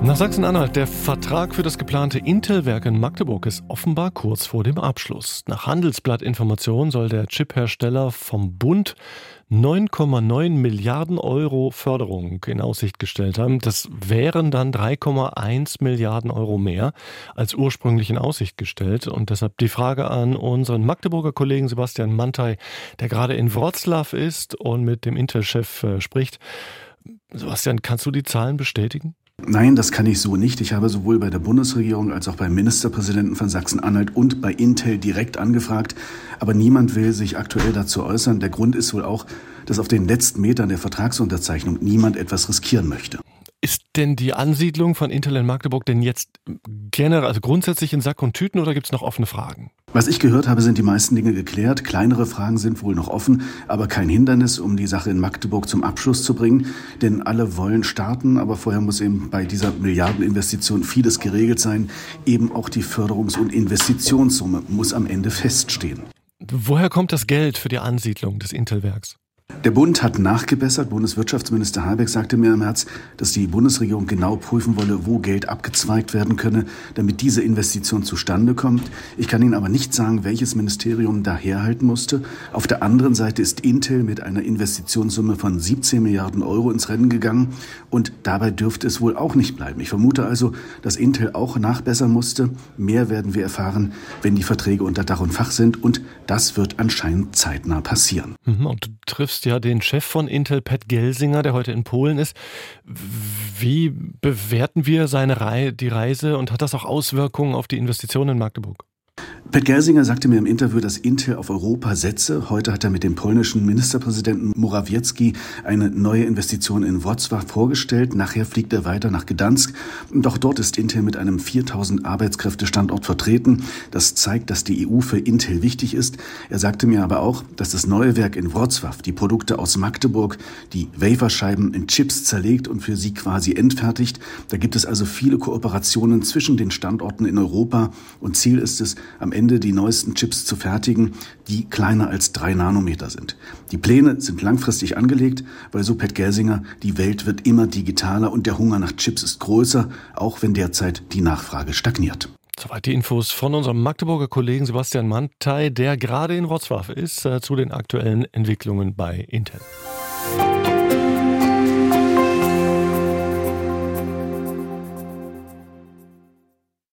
Nach Sachsen-Anhalt, der Vertrag für das geplante Intel-Werk in Magdeburg ist offenbar kurz vor dem Abschluss. Nach Handelsblatt-Informationen soll der Chiphersteller vom Bund 9,9 Milliarden Euro Förderung in Aussicht gestellt haben. Das wären dann 3,1 Milliarden Euro mehr als ursprünglich in Aussicht gestellt. Und deshalb die Frage an unseren Magdeburger Kollegen Sebastian Mantei, der gerade in Wroclaw ist und mit dem Intel-Chef äh, spricht. Sebastian, kannst du die Zahlen bestätigen? Nein, das kann ich so nicht. Ich habe sowohl bei der Bundesregierung als auch beim Ministerpräsidenten von Sachsen-Anhalt und bei Intel direkt angefragt. Aber niemand will sich aktuell dazu äußern. Der Grund ist wohl auch, dass auf den letzten Metern der Vertragsunterzeichnung niemand etwas riskieren möchte. Ist denn die Ansiedlung von Intel in Magdeburg denn jetzt generell, also grundsätzlich in Sack und Tüten oder gibt es noch offene Fragen? Was ich gehört habe, sind die meisten Dinge geklärt. Kleinere Fragen sind wohl noch offen, aber kein Hindernis, um die Sache in Magdeburg zum Abschluss zu bringen. Denn alle wollen starten, aber vorher muss eben bei dieser Milliardeninvestition vieles geregelt sein. Eben auch die Förderungs- und Investitionssumme muss am Ende feststehen. Woher kommt das Geld für die Ansiedlung des Intel-Werks? Der Bund hat nachgebessert. Bundeswirtschaftsminister Habeck sagte mir im März, dass die Bundesregierung genau prüfen wolle, wo Geld abgezweigt werden könne, damit diese Investition zustande kommt. Ich kann Ihnen aber nicht sagen, welches Ministerium da herhalten musste. Auf der anderen Seite ist Intel mit einer Investitionssumme von 17 Milliarden Euro ins Rennen gegangen und dabei dürfte es wohl auch nicht bleiben. Ich vermute also, dass Intel auch nachbessern musste. Mehr werden wir erfahren, wenn die Verträge unter Dach und Fach sind und das wird anscheinend zeitnah passieren. Mhm, und du triffst ja den Chef von Intel, Pat Gelsinger, der heute in Polen ist. Wie bewerten wir seine Rei die Reise und hat das auch Auswirkungen auf die Investitionen in Magdeburg? Pat Gelsinger sagte mir im Interview, dass Intel auf Europa setze. Heute hat er mit dem polnischen Ministerpräsidenten Morawiecki eine neue Investition in Wrocław vorgestellt. Nachher fliegt er weiter nach Gdansk. Doch dort ist Intel mit einem 4000 Arbeitskräfte-Standort vertreten. Das zeigt, dass die EU für Intel wichtig ist. Er sagte mir aber auch, dass das neue Werk in Wrocław die Produkte aus Magdeburg, die Waferscheiben in Chips zerlegt und für sie quasi entfertigt. Da gibt es also viele Kooperationen zwischen den Standorten in Europa und Ziel ist es, am die neuesten Chips zu fertigen, die kleiner als drei Nanometer sind. Die Pläne sind langfristig angelegt, weil so Pat Gelsinger, die Welt wird immer digitaler und der Hunger nach Chips ist größer, auch wenn derzeit die Nachfrage stagniert. Soweit die Infos von unserem Magdeburger Kollegen Sebastian Mantei, der gerade in Wrocław ist, äh, zu den aktuellen Entwicklungen bei Intel.